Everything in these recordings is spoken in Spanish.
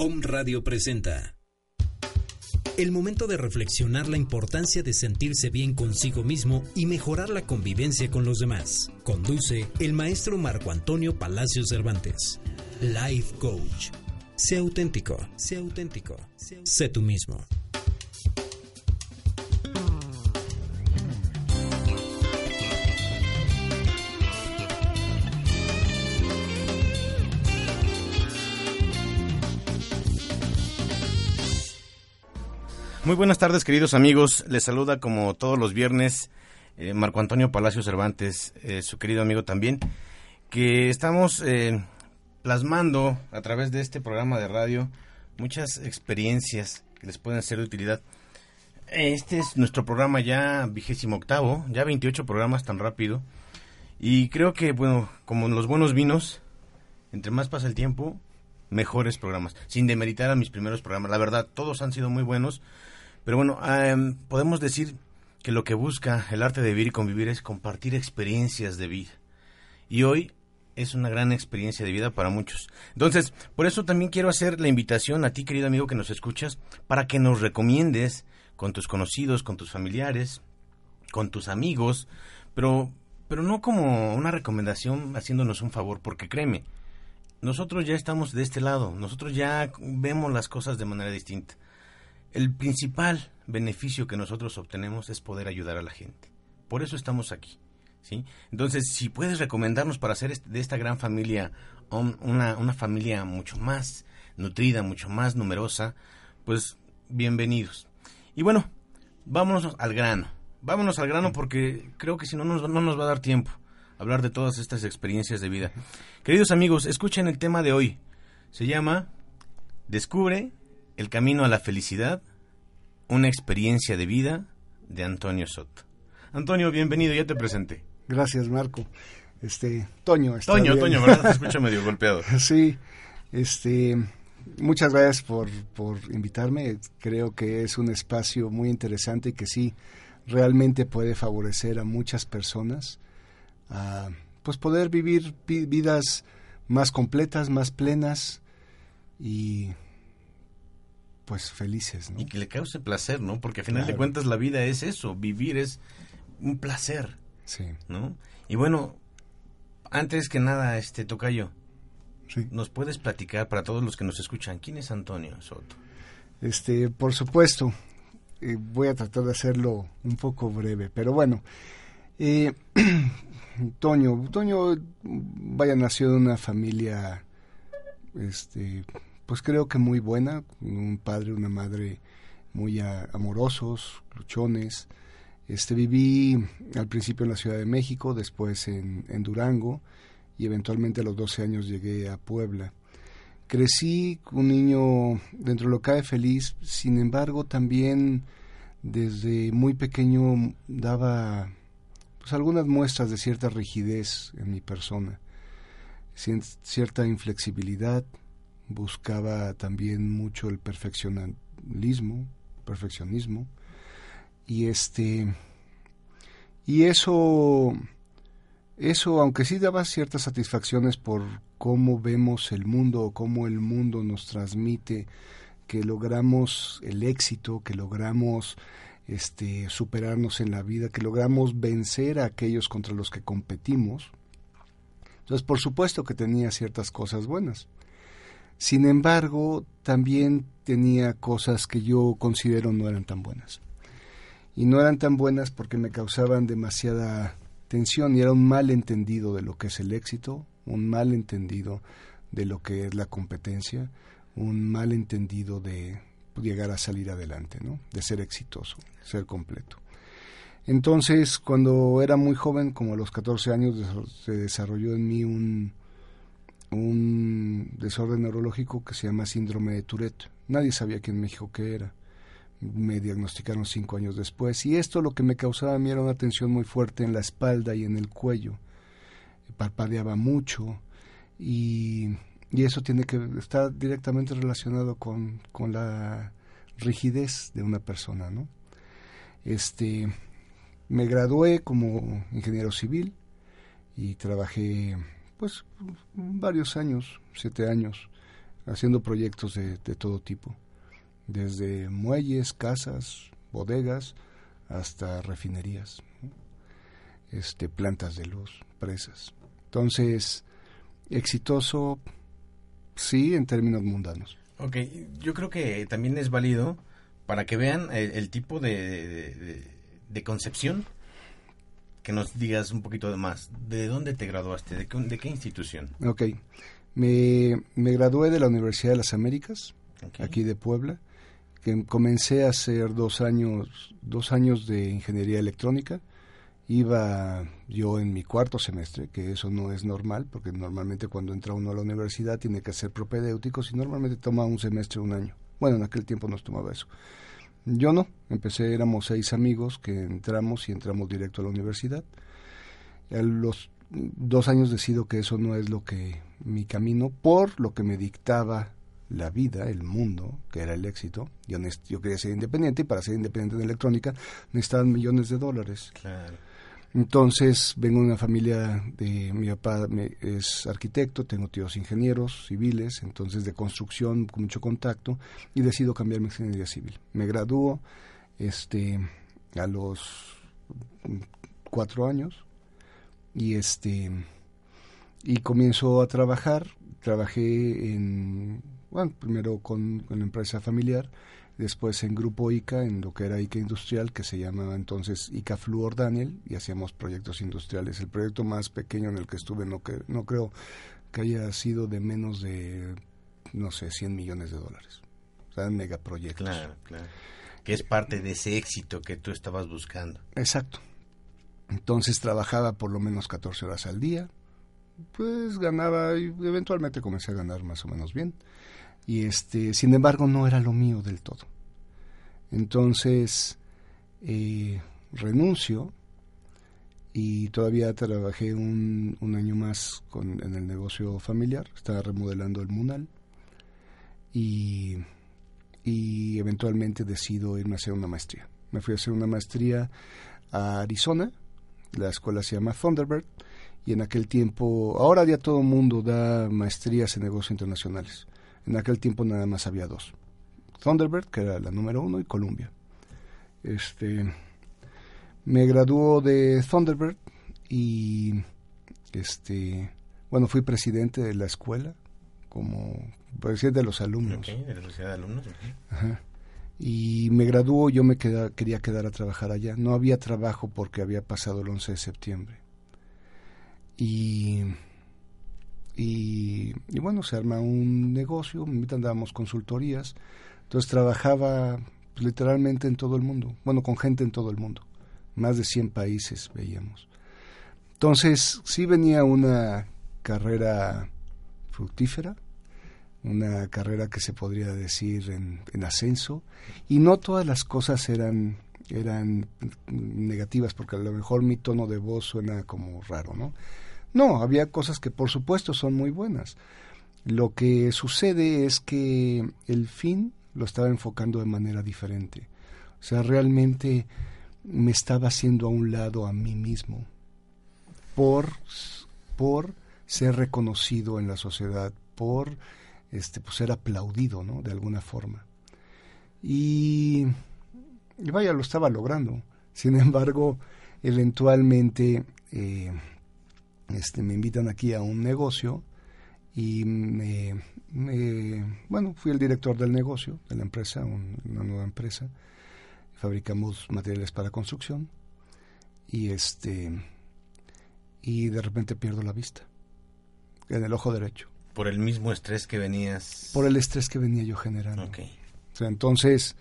Om Radio presenta. El momento de reflexionar la importancia de sentirse bien consigo mismo y mejorar la convivencia con los demás. Conduce el maestro Marco Antonio Palacios Cervantes. Life Coach. Sé auténtico, sé auténtico, sé tú mismo. Muy buenas tardes, queridos amigos. Les saluda como todos los viernes eh, Marco Antonio Palacio Cervantes, eh, su querido amigo también, que estamos eh, plasmando a través de este programa de radio muchas experiencias que les pueden ser de utilidad. Este es nuestro programa ya vigésimo octavo, ya 28 programas tan rápido. Y creo que, bueno, como los buenos vinos, entre más pasa el tiempo, mejores programas. Sin demeritar a mis primeros programas. La verdad, todos han sido muy buenos. Pero bueno, em, podemos decir que lo que busca el arte de vivir y convivir es compartir experiencias de vida. Y hoy es una gran experiencia de vida para muchos. Entonces, por eso también quiero hacer la invitación a ti, querido amigo que nos escuchas, para que nos recomiendes con tus conocidos, con tus familiares, con tus amigos, pero, pero no como una recomendación haciéndonos un favor, porque créeme, nosotros ya estamos de este lado, nosotros ya vemos las cosas de manera distinta el principal beneficio que nosotros obtenemos es poder ayudar a la gente. Por eso estamos aquí. ¿sí? Entonces, si puedes recomendarnos para hacer de esta gran familia una, una familia mucho más nutrida, mucho más numerosa, pues bienvenidos. Y bueno, vámonos al grano. Vámonos al grano porque creo que si no nos, no nos va a dar tiempo hablar de todas estas experiencias de vida. Queridos amigos, escuchen el tema de hoy. Se llama Descubre el camino a la felicidad, una experiencia de vida de Antonio Soto. Antonio, bienvenido, ya te presenté. Gracias, Marco. Este, Toño. Está Toño, Toño, ¿verdad? Te escucho medio golpeado. Sí, este, muchas gracias por, por invitarme. Creo que es un espacio muy interesante y que sí, realmente puede favorecer a muchas personas a pues poder vivir vidas más completas, más plenas y pues felices, ¿no? Y que le cause placer, ¿no? Porque al final de cuentas la vida es eso, vivir es un placer. Sí. ¿No? Y bueno, antes que nada, este Tocayo, sí. ¿nos puedes platicar para todos los que nos escuchan quién es Antonio Soto? Este, por supuesto, eh, voy a tratar de hacerlo un poco breve, pero bueno, eh, Toño, Toño, vaya, nació de una familia, este, pues creo que muy buena, un padre, una madre muy amorosos, luchones. Este, viví al principio en la Ciudad de México, después en, Durango y eventualmente a los 12 años llegué a Puebla. Crecí un niño dentro de lo que cae feliz, sin embargo también desde muy pequeño daba pues algunas muestras de cierta rigidez en mi persona, cierta inflexibilidad, buscaba también mucho el perfeccionismo, perfeccionismo y este y eso eso aunque sí daba ciertas satisfacciones por cómo vemos el mundo cómo el mundo nos transmite que logramos el éxito, que logramos este superarnos en la vida, que logramos vencer a aquellos contra los que competimos. Entonces, por supuesto que tenía ciertas cosas buenas. Sin embargo, también tenía cosas que yo considero no eran tan buenas. Y no eran tan buenas porque me causaban demasiada tensión y era un mal entendido de lo que es el éxito, un mal entendido de lo que es la competencia, un mal entendido de llegar a salir adelante, ¿no? de ser exitoso, ser completo. Entonces, cuando era muy joven, como a los 14 años, se desarrolló en mí un, un desorden neurológico que se llama síndrome de Tourette. Nadie sabía aquí en México qué era. Me diagnosticaron cinco años después y esto lo que me causaba a mí era una tensión muy fuerte en la espalda y en el cuello. Parpadeaba mucho y, y eso tiene que estar directamente relacionado con, con la rigidez de una persona, ¿no? Este, me gradué como ingeniero civil y trabajé pues varios años, siete años, haciendo proyectos de, de todo tipo, desde muelles, casas, bodegas, hasta refinerías, este, plantas de luz, presas. Entonces, exitoso, sí, en términos mundanos. Ok, yo creo que también es válido para que vean el, tipo de, de, concepción que nos digas un poquito más. ¿De dónde te graduaste? ¿De qué, de qué institución? Ok, me, me, gradué de la Universidad de las Américas, aquí de Puebla, que comencé a hacer dos años, dos años de ingeniería electrónica iba yo en mi cuarto semestre, que eso no es normal, porque normalmente cuando entra uno a la universidad tiene que hacer propedéuticos y normalmente toma un semestre, un año. Bueno, en aquel tiempo nos tomaba eso. Yo no, empecé, éramos seis amigos que entramos y entramos directo a la universidad. A los dos años decido que eso no es lo que mi camino, por lo que me dictaba la vida, el mundo, que era el éxito. Yo, yo quería ser independiente y para ser independiente en electrónica necesitaban millones de dólares. Claro. Entonces, vengo de una familia de mi papá es arquitecto, tengo tíos ingenieros civiles, entonces de construcción con mucho contacto y decido cambiar mi ingeniería civil. Me graduó este a los cuatro años y este y comienzo a trabajar. Trabajé en bueno, primero con, con la empresa familiar después en Grupo ICA, en lo que era ICA Industrial, que se llamaba entonces ICA Fluor Daniel, y hacíamos proyectos industriales. El proyecto más pequeño en el que estuve no, que, no creo que haya sido de menos de, no sé, 100 millones de dólares. O sea, megaproyectos. Claro, claro. Que es parte de ese éxito que tú estabas buscando. Exacto. Entonces trabajaba por lo menos 14 horas al día, pues ganaba y eventualmente comencé a ganar más o menos bien y este sin embargo no era lo mío del todo. Entonces eh, renuncio y todavía trabajé un, un año más con, en el negocio familiar. Estaba remodelando el Munal y, y eventualmente decido irme a hacer una maestría. Me fui a hacer una maestría a Arizona. La escuela se llama Thunderbird y en aquel tiempo, ahora ya todo el mundo da maestrías en negocios internacionales. En aquel tiempo nada más había dos. Thunderbird, que era la número uno, y Columbia. Este, me graduó de Thunderbird y, este, bueno, fui presidente de la escuela, como presidente de los alumnos. de la sociedad de alumnos. Y me graduó, yo me quería quedar a trabajar allá. No había trabajo porque había pasado el 11 de septiembre. Y y, bueno, se arma un negocio, me dábamos consultorías, entonces trabajaba pues, literalmente en todo el mundo, bueno, con gente en todo el mundo, más de 100 países veíamos. Entonces, sí venía una carrera fructífera, una carrera que se podría decir en, en, ascenso, y no todas las cosas eran, eran negativas, porque a lo mejor mi tono de voz suena como raro, ¿no? No, había cosas que por supuesto son muy buenas. Lo que sucede es que el fin lo estaba enfocando de manera diferente. O sea, realmente me estaba haciendo a un lado a mí mismo por, por ser reconocido en la sociedad, por este, pues, ser aplaudido, ¿no? De alguna forma. Y, vaya, lo estaba logrando. Sin embargo, eventualmente eh, este, me invitan aquí a un negocio y me, bueno, fui el director del negocio, de la empresa, una nueva empresa. Fabricamos materiales para construcción y este y de repente pierdo la vista en el ojo derecho. Por el mismo estrés que venías. Por el estrés que venía yo generando. O sea, entonces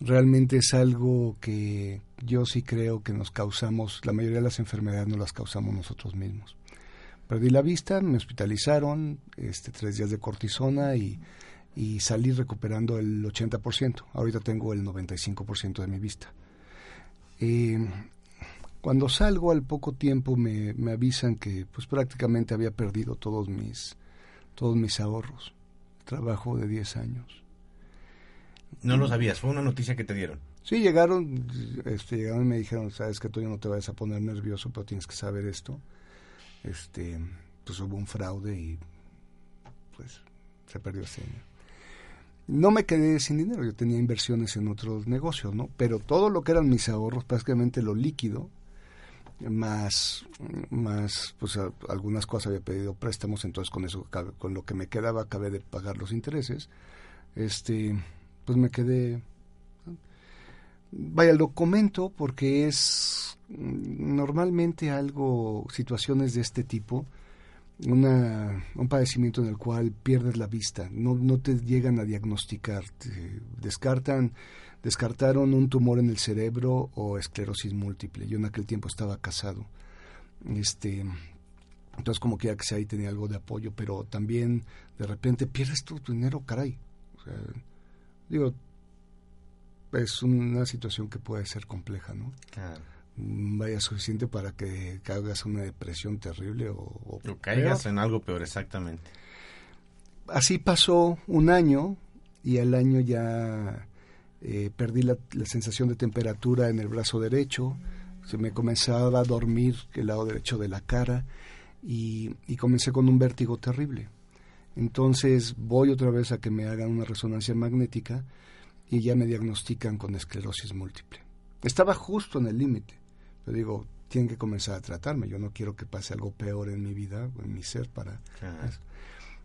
realmente es algo que yo sí creo que nos causamos, la mayoría de las enfermedades no las causamos nosotros mismos. Perdí la vista, me hospitalizaron, este, tres días de cortisona y, y salí recuperando el 80%. Ahorita tengo el 95% de mi vista. Eh, cuando salgo al poco tiempo me, me, avisan que pues prácticamente había perdido todos mis, todos mis ahorros. Trabajo de 10 años. No lo sabías, fue una noticia que te dieron. Sí, llegaron, este, llegaron y me dijeron, sabes que tú no te vayas a poner nervioso, pero tienes que saber esto. Este, pues hubo un fraude y pues se perdió este año. No me quedé sin dinero, yo tenía inversiones en otros negocios, ¿no? Pero todo lo que eran mis ahorros, prácticamente lo líquido, más, más pues algunas cosas había pedido préstamos, entonces con eso, con lo que me quedaba, acabé de pagar los intereses, este, pues me quedé, vaya, lo comento porque es normalmente algo, situaciones de este tipo, una, un padecimiento en el cual pierdes la vista, no, no te llegan a diagnosticar, descartan descartaron un tumor en el cerebro o esclerosis múltiple. Yo en aquel tiempo estaba casado. Este, entonces como quiera que sea ahí tenía algo de apoyo, pero también de repente pierdes tu dinero, caray. O sea, digo, es una situación que puede ser compleja, ¿no? Claro. Vaya suficiente para que caigas una depresión terrible o, o, caigas en algo peor, exactamente. Así pasó un año y al año ya eh, perdí la, sensación de temperatura en el brazo derecho, se me comenzaba a dormir el lado derecho de la cara y, comencé con un vértigo terrible. Entonces voy otra vez a que me hagan una resonancia magnética y ya me diagnostican con esclerosis múltiple. Estaba justo en el límite, pero digo, tienen que comenzar a tratarme, yo no quiero que pase algo peor en mi vida, en mi ser para...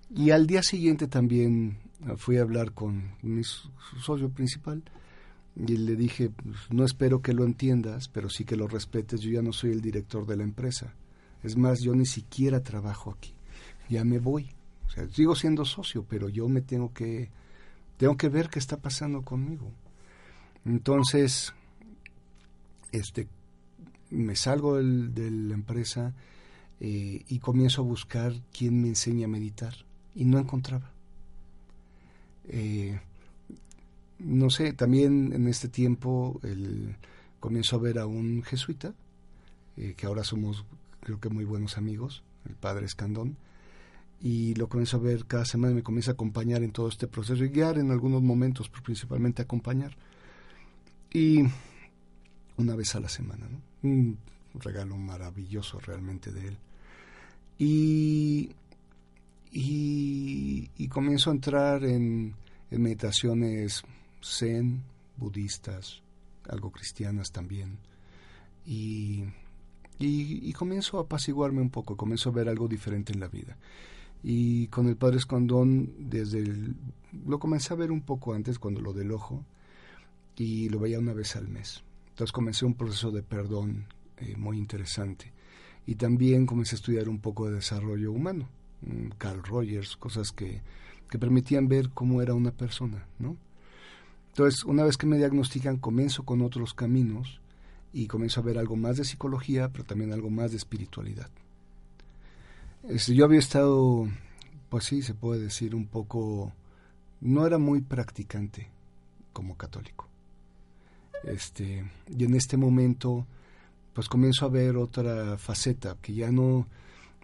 Y al día siguiente también fui a hablar con mi socio principal y le dije, pues, no espero que lo entiendas, pero sí que lo respetes, yo ya no soy el director de la empresa. Es más, yo ni siquiera trabajo aquí. Ya me voy. O sea, sigo siendo socio, pero yo me tengo que tengo que ver qué está pasando conmigo. Entonces, este me salgo de la empresa eh, y comienzo a buscar quién me enseña a meditar y no encontraba. Eh, no sé, también en este tiempo comienzo a ver a un jesuita, eh, que ahora somos creo que muy buenos amigos, el padre Escandón, y lo comienzo a ver cada semana, me comienza a acompañar en todo este proceso y guiar en algunos momentos, pero principalmente acompañar. Y una vez a la semana, un regalo maravilloso realmente de él. Y y, comienzo a entrar en, meditaciones zen, budistas, algo cristianas también. Y, y, comienzo a apaciguarme un poco, comienzo a ver algo diferente en la vida. Y con el Padre Escondón, desde el, lo comencé a ver un poco antes, cuando lo del ojo, y lo veía una vez al mes. Entonces comencé un proceso de perdón eh, muy interesante. Y también comencé a estudiar un poco de desarrollo humano Mm, Carl Rogers, cosas que, que permitían ver cómo era una persona, ¿no? Entonces, una vez que me diagnostican, comienzo con otros caminos y comienzo a ver algo más de psicología, pero también algo más de espiritualidad. Este, yo había estado, pues sí, se puede decir un poco, no era muy practicante como católico. Este, y en este momento, pues comienzo a ver otra faceta que ya no,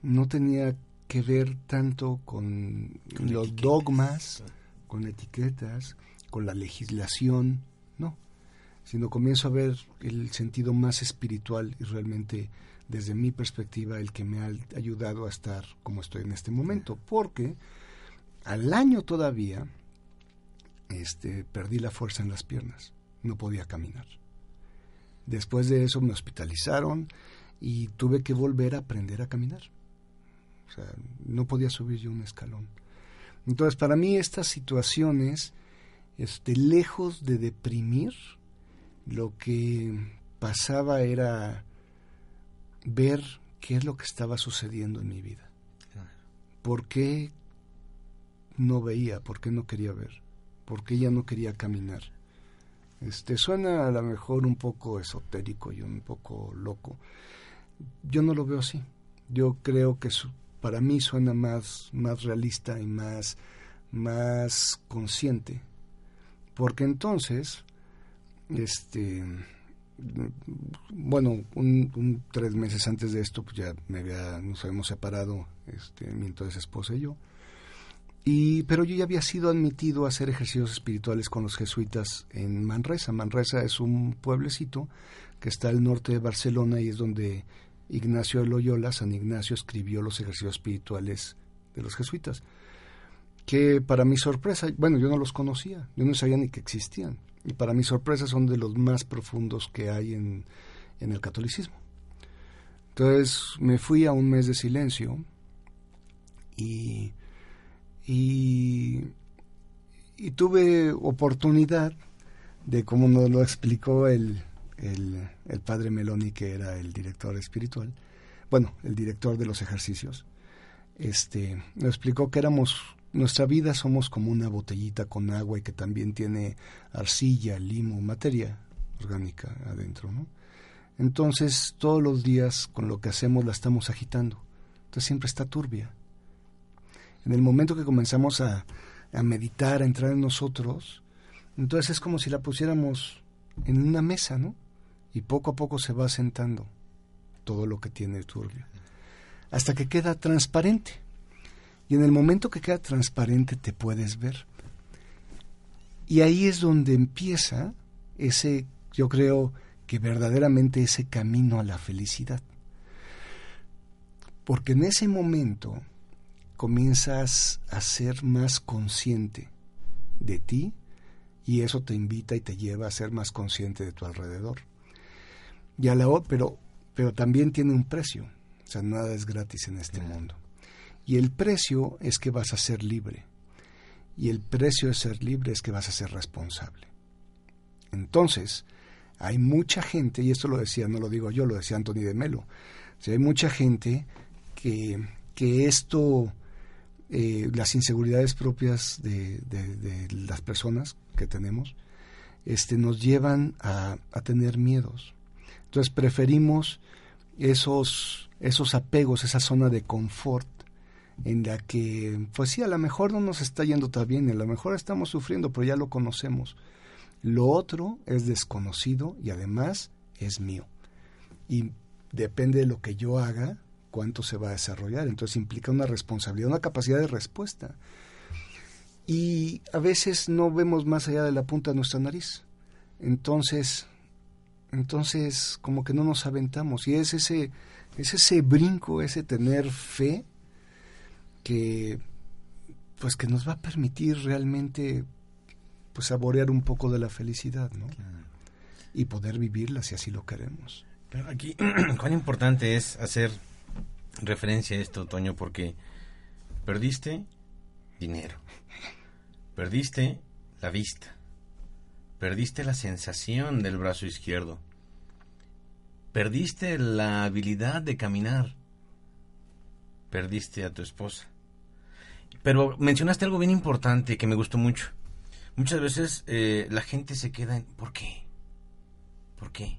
no tenía que ver tanto con, los dogmas, con etiquetas, con la legislación, no, sino comienzo a ver el sentido más espiritual y realmente desde mi perspectiva el que me ha ayudado a estar como estoy en este momento, porque al año todavía este, perdí la fuerza en las piernas, no podía caminar. Después de eso me hospitalizaron y tuve que volver a aprender a caminar. O sea, no podía subir yo un escalón. Entonces, para mí estas situaciones, este, lejos de deprimir, lo que pasaba era ver qué es lo que estaba sucediendo en mi vida. ¿Por qué no veía? ¿Por qué no quería ver? ¿Por qué ya no quería caminar? Este suena a lo mejor un poco esotérico y un poco loco. Yo no lo veo así. Yo creo que su, para mí suena más, más realista y más, más consciente. Porque entonces, este, bueno, un, tres meses antes de esto, pues ya me había, nos habíamos separado, este, mi entonces esposa y yo. Y, pero yo ya había sido admitido a hacer ejercicios espirituales con los jesuitas en Manresa. Manresa es un pueblecito que está al norte de Barcelona y es donde Ignacio de Loyola, San Ignacio, escribió los ejercicios espirituales de los jesuitas, que para mi sorpresa, bueno, yo no los conocía, yo no sabía ni que existían, y para mi sorpresa son de los más profundos que hay en, en el catolicismo. Entonces me fui a un mes de silencio y, y, tuve oportunidad de, como nos lo explicó el, el, el padre Meloni, que era el director espiritual, bueno, el director de los ejercicios, este, nos explicó que éramos nuestra vida somos como una botellita con agua y que también tiene arcilla, limo, materia orgánica adentro, ¿no? Entonces, todos los días con lo que hacemos la estamos agitando. Entonces siempre está turbia. En el momento que comenzamos a, a meditar, a entrar en nosotros, entonces es como si la pusiéramos en una mesa, ¿no? Y poco a poco se va sentando todo lo que tiene turbio. Hasta que queda transparente. Y en el momento que queda transparente te puedes ver. Y ahí es donde empieza ese, yo creo que verdaderamente ese camino a la felicidad. Porque en ese momento comienzas a ser más consciente de ti y eso te invita y te lleva a ser más consciente de tu alrededor. Y a la pero pero también tiene un precio, o sea, nada es gratis en este mundo. Y el precio es que vas a ser libre. Y el precio de ser libre es que vas a ser responsable. Entonces, hay mucha gente, y esto lo decía, no lo digo yo, lo decía Anthony de Melo, hay mucha gente que, que esto, eh, las inseguridades propias de, de, las personas que tenemos, este, nos llevan a, a tener miedos. Entonces preferimos esos, esos apegos, esa zona de confort, en la que, pues sí, a lo mejor no nos está yendo tan bien, a lo mejor estamos sufriendo, pero ya lo conocemos. Lo otro es desconocido y además es mío. Y depende de lo que yo haga, cuánto se va a desarrollar. Entonces implica una responsabilidad, una capacidad de respuesta. Y a veces no vemos más allá de la punta de nuestra nariz. Entonces, entonces como que no nos aventamos. Y es ese, es ese brinco, ese tener fe que pues que nos va a permitir realmente pues saborear un poco de la felicidad, ¿no? Y poder vivirla si así lo queremos. Pero aquí, cuán importante es hacer referencia a esto, Toño, porque perdiste dinero, perdiste la vista, perdiste la sensación del brazo izquierdo, perdiste la habilidad de caminar, perdiste a tu esposa. Pero mencionaste algo bien importante que me gustó mucho. Muchas veces eh, la gente se queda en ¿por qué? ¿Por qué?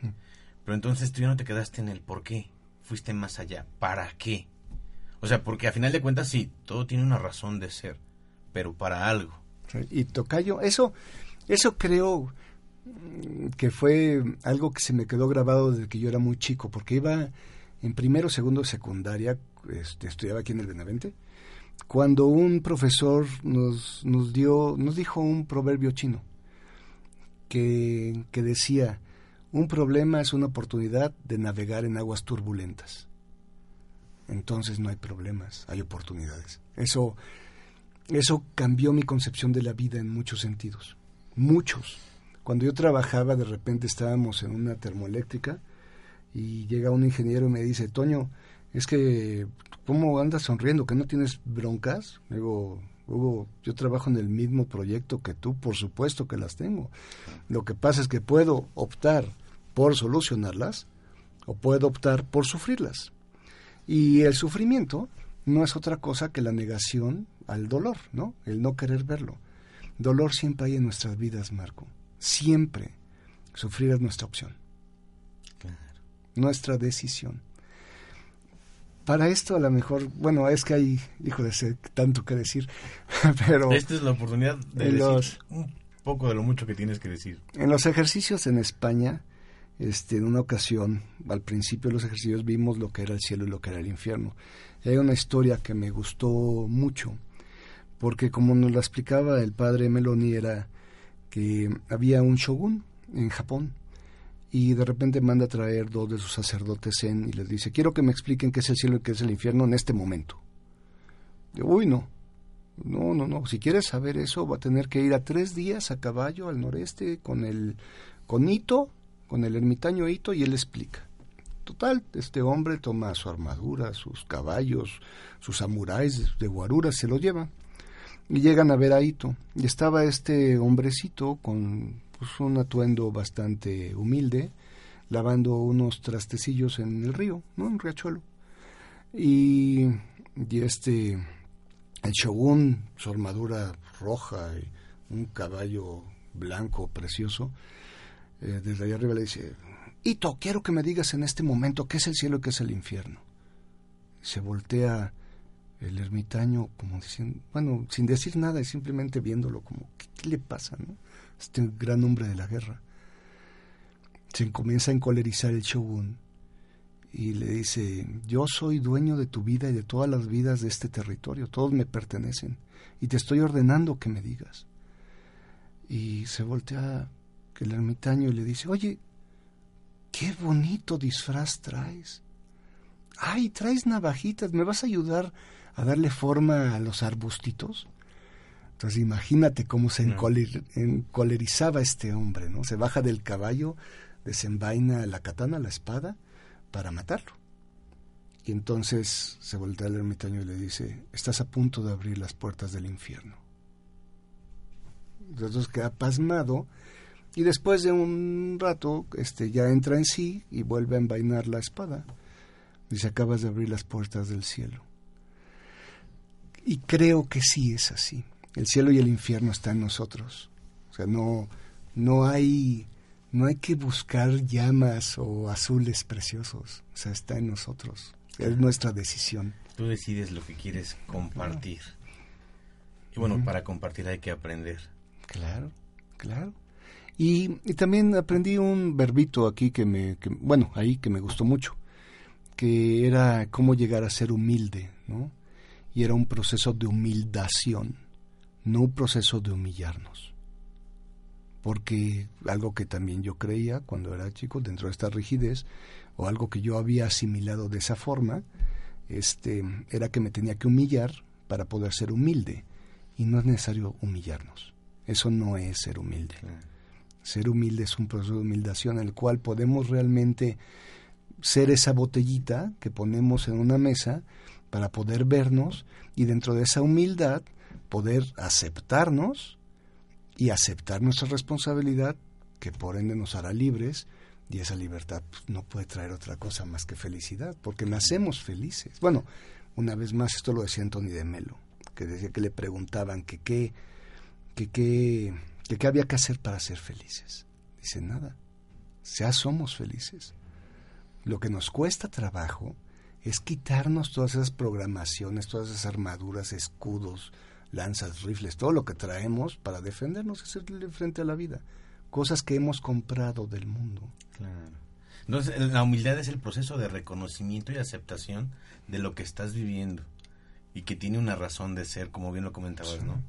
Pero entonces tú ya no te quedaste en el por qué, fuiste más allá. ¿Para qué? O sea, porque a final de cuentas sí, todo tiene una razón de ser, pero para algo. Y Tocayo, eso, eso creo mm, que fue algo que se me quedó grabado desde que yo era muy chico, porque iba en primero, segundo, secundaria, este, estudiaba aquí en el Benavente, cuando un profesor nos, nos dio, nos dijo un proverbio chino que, que decía, un problema es una oportunidad de navegar en aguas turbulentas. Entonces no hay problemas, hay oportunidades. Eso, eso cambió mi concepción de la vida en muchos sentidos. Muchos. Cuando yo trabajaba, de repente estábamos en una termoeléctrica y llega un ingeniero y me dice, Toño, es que, ¿cómo andas sonriendo? ¿Que no tienes broncas? Digo, Hugo, yo trabajo en el mismo proyecto que tú, por supuesto que las tengo. Lo que pasa es que puedo optar por solucionarlas o puedo optar por sufrirlas. Y el sufrimiento no es otra cosa que la negación al dolor, ¿no? El no querer verlo. Dolor siempre hay en nuestras vidas, Marco. Siempre. Sufrir es nuestra opción nuestra decisión. Para esto a lo mejor, bueno, es que hay, híjole, sé tanto que decir, pero... Esta es la oportunidad de decir un poco de lo mucho que tienes que decir. En los ejercicios en España, este, en una ocasión, al principio de los ejercicios vimos lo que era el cielo y lo que era el infierno. hay una historia que me gustó mucho, porque como nos la explicaba el padre Meloni, era que había un shogun en Japón, y de repente manda a traer dos de sus sacerdotes en y les dice, quiero que me expliquen qué es el cielo y qué es el infierno en este momento. Yo, uy, no, No, no, no. Si quieres saber eso, va a tener que ir a tres días a caballo al noreste con el con Ito, con el ermitaño Ito, y él explica. Total, este hombre toma su armadura, sus caballos, sus samuráis de guarura, se lo lleva. Y llegan a ver a Ito. Y estaba este hombrecito con pues, un atuendo bastante humilde, lavando unos trastecillos en el río, ¿no? En riachuelo. Y, y este, el shogun, su armadura roja y un caballo blanco precioso, eh, desde allá arriba le dice, Ito, quiero que me digas en este momento qué es el cielo y qué es el infierno. Se voltea el ermitaño como diciendo, bueno, sin decir nada y simplemente viéndolo como, ¿qué, le pasa? No? Este gran hombre de la guerra. Se comienza a encolerizar el shogun y le dice, yo soy dueño de tu vida y de todas las vidas de este territorio, todos me pertenecen y te estoy ordenando que me digas. Y se voltea el ermitaño y le dice, oye, qué bonito disfraz traes. Ay, traes navajitas, ¿me vas a ayudar a darle forma a los arbustitos? Entonces imagínate cómo se encolerizaba este hombre, ¿no? Se baja del caballo, desenvaina la katana, la espada, para matarlo. Y entonces se voltea al ermitaño y le dice, estás a punto de abrir las puertas del infierno. Entonces queda pasmado y después de un rato este, ya entra en sí y vuelve a envainar la espada. Dice, acabas de abrir las puertas del cielo. Y creo que sí es así. El cielo y el infierno están en nosotros. O sea, no, no hay no hay que buscar llamas o azules preciosos, o sea, está en nosotros, es nuestra decisión. Tú decides lo que quieres compartir. Y bueno, para compartir hay que aprender. Claro, claro. Y, también aprendí un verbito aquí que me, bueno, ahí que me gustó mucho, que era cómo llegar a ser humilde, ¿no? Y era un proceso de humildación, no un proceso de humillarnos. Porque algo que también yo creía cuando era chico dentro de esta rigidez o algo que yo había asimilado de esa forma este era que me tenía que humillar para poder ser humilde. Y no es necesario humillarnos. Eso no es ser humilde. Ser humilde es un proceso de humildación en el cual podemos realmente ser esa botellita que ponemos en una mesa para poder vernos y dentro de esa humildad poder aceptarnos y aceptar nuestra responsabilidad, que por ende nos hará libres, y esa libertad pues, no puede traer otra cosa más que felicidad, porque nacemos felices. Bueno, una vez más, esto lo decía Anthony de Melo, que decía que le preguntaban que qué que, que, que, había que hacer para ser felices. Dice, nada, ya somos felices. Lo que nos cuesta trabajo es quitarnos todas esas programaciones, todas esas armaduras, escudos, lanzas, rifles, todo lo que traemos para defendernos y hacerle frente a la vida. Cosas que hemos comprado del mundo. Claro. Entonces, la humildad es el proceso de reconocimiento y aceptación de lo que estás viviendo y que tiene una razón de ser, como bien lo comentabas, ¿no?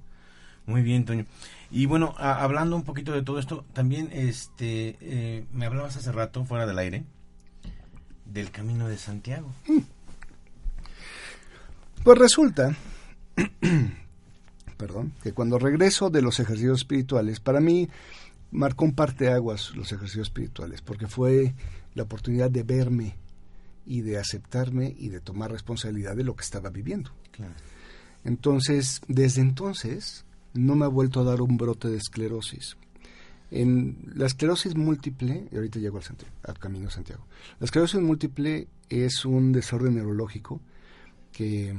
Muy bien, Toño. Y bueno, hablando un poquito de todo esto, también este eh, me hablabas hace rato, fuera del aire, del Camino de Santiago. Mm. Pues resulta perdón, que cuando regreso de los ejercicios espirituales, para mí marcó un parteaguas los ejercicios espirituales, porque fue la oportunidad de verme y de aceptarme y de tomar responsabilidad de lo que estaba viviendo. Entonces, desde entonces, no me ha vuelto a dar un brote de esclerosis. En la esclerosis múltiple, y ahorita llego al, al camino Santiago, la esclerosis múltiple es un desorden neurológico que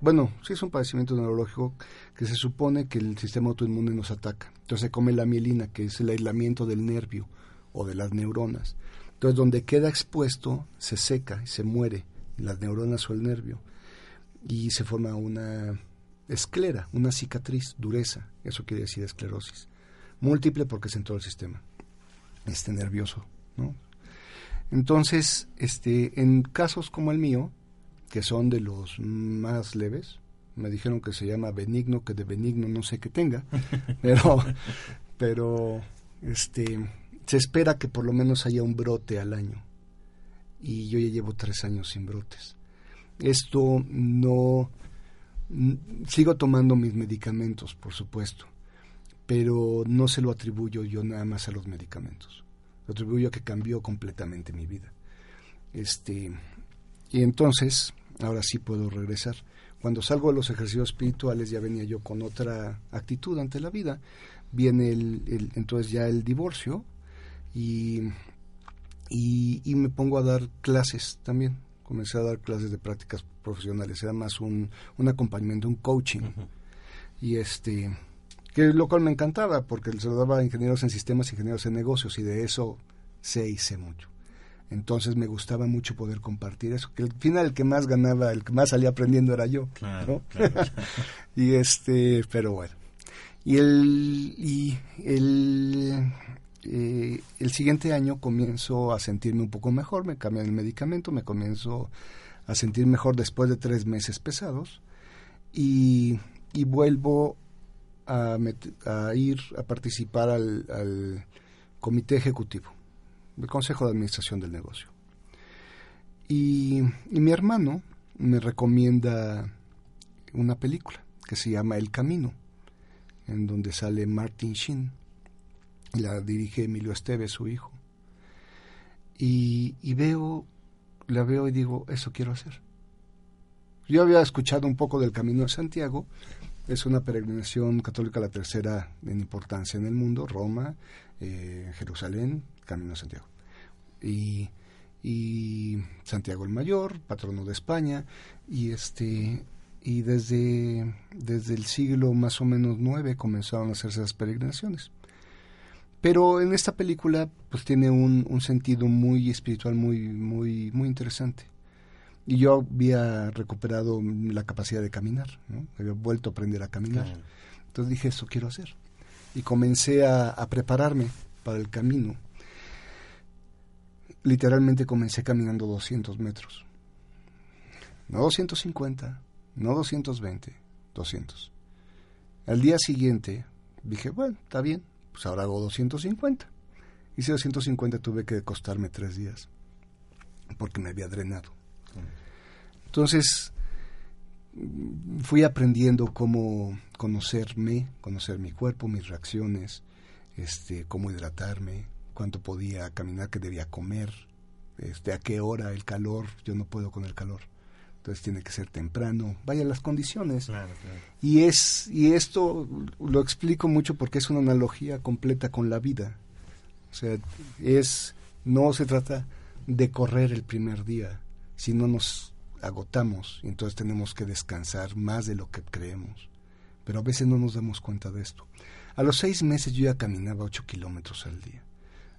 bueno, sí es un padecimiento neurológico que se supone que el sistema autoinmune nos ataca. Entonces se come la mielina, que es el aislamiento del nervio o de las neuronas. Entonces donde queda expuesto se seca y se muere las neuronas o el nervio y se forma una esclera, una cicatriz, dureza. Eso quiere decir esclerosis. Múltiple porque es en todo el sistema. Este nervioso, ¿no? Entonces, este, en casos como el mío, que son de los más leves. Me dijeron que se llama benigno, que de benigno no sé qué tenga, pero, pero este, se espera que por lo menos haya un brote al año. Y yo ya llevo tres años sin brotes. Esto no, Sigo tomando mis medicamentos, por supuesto, pero no se lo atribuyo yo nada más a los medicamentos. Lo atribuyo a que cambió completamente mi vida. Este, y entonces, ahora sí puedo regresar. Cuando salgo de los ejercicios espirituales ya venía yo con otra actitud ante la vida. Viene el, entonces ya el divorcio y, y, me pongo a dar clases también. Comencé a dar clases de prácticas profesionales. Era más un, un acompañamiento, un coaching. Y este que lo cual me encantaba porque se lo daba a ingenieros en sistemas, ingenieros en negocios y de eso sé y sé mucho. Entonces me gustaba mucho poder compartir eso, que al final el que más ganaba, el que más salía aprendiendo era yo. Claro, y este, pero bueno. Y el, y el, eh, el siguiente año comienzo a sentirme un poco mejor, me cambian el medicamento, me comienzo a sentir mejor después de tres meses pesados y, y vuelvo a, a, ir a participar al, al comité ejecutivo Consejo de Administración del negocio. Y, mi hermano me recomienda una película que se llama El Camino, en donde sale Martin Sheen, y la dirige Emilio Esteves, su hijo. Y, y veo, la veo y digo, eso quiero hacer. Yo había escuchado un poco del Camino de Santiago, es una peregrinación católica la tercera en importancia en el mundo, Roma, eh, Jerusalén, Camino de Santiago y, y Santiago el Mayor, patrono de España, y este y desde, desde el siglo más o menos nueve comenzaron a hacerse esas peregrinaciones. Pero en esta película pues tiene un, un sentido muy espiritual muy, muy, muy interesante. Y yo había recuperado la capacidad de caminar, ¿no? había vuelto a aprender a caminar. Entonces dije, eso quiero hacer. Y comencé a, a prepararme para el camino literalmente comencé caminando 200 metros. No 250, no 220, 200. Al día siguiente dije, bueno, está bien, pues ahora hago 250. Hice 250, tuve que costarme tres días, porque me había drenado. Entonces, fui aprendiendo cómo conocerme, conocer mi cuerpo, mis reacciones, este, cómo hidratarme, cuánto podía caminar, qué debía comer, este, a qué hora, el calor, yo no puedo con el calor. Entonces tiene que ser temprano, vaya las condiciones. Y es y esto lo explico mucho porque es una analogía completa con la vida. O sea, es no se trata de correr el primer día, sino nos agotamos y entonces tenemos que descansar más de lo que creemos. Pero a veces no nos damos cuenta de esto. A los seis meses yo ya caminaba ocho kilómetros al día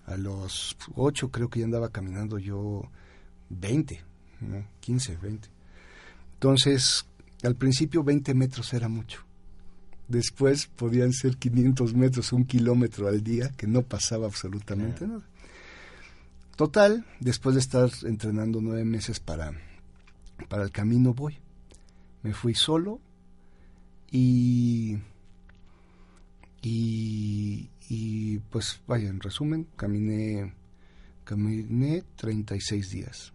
a los 8 creo que ya andaba caminando yo 20, ¿no? 15, 20. Entonces, al principio 20 metros era mucho. Después podían ser 500 metros, un kilómetro al día, que no pasaba absolutamente nada. Total, después de estar entrenando nueve meses para, para el camino voy. Me fui solo y y, y pues vaya, en resumen, caminé, caminé 36 días.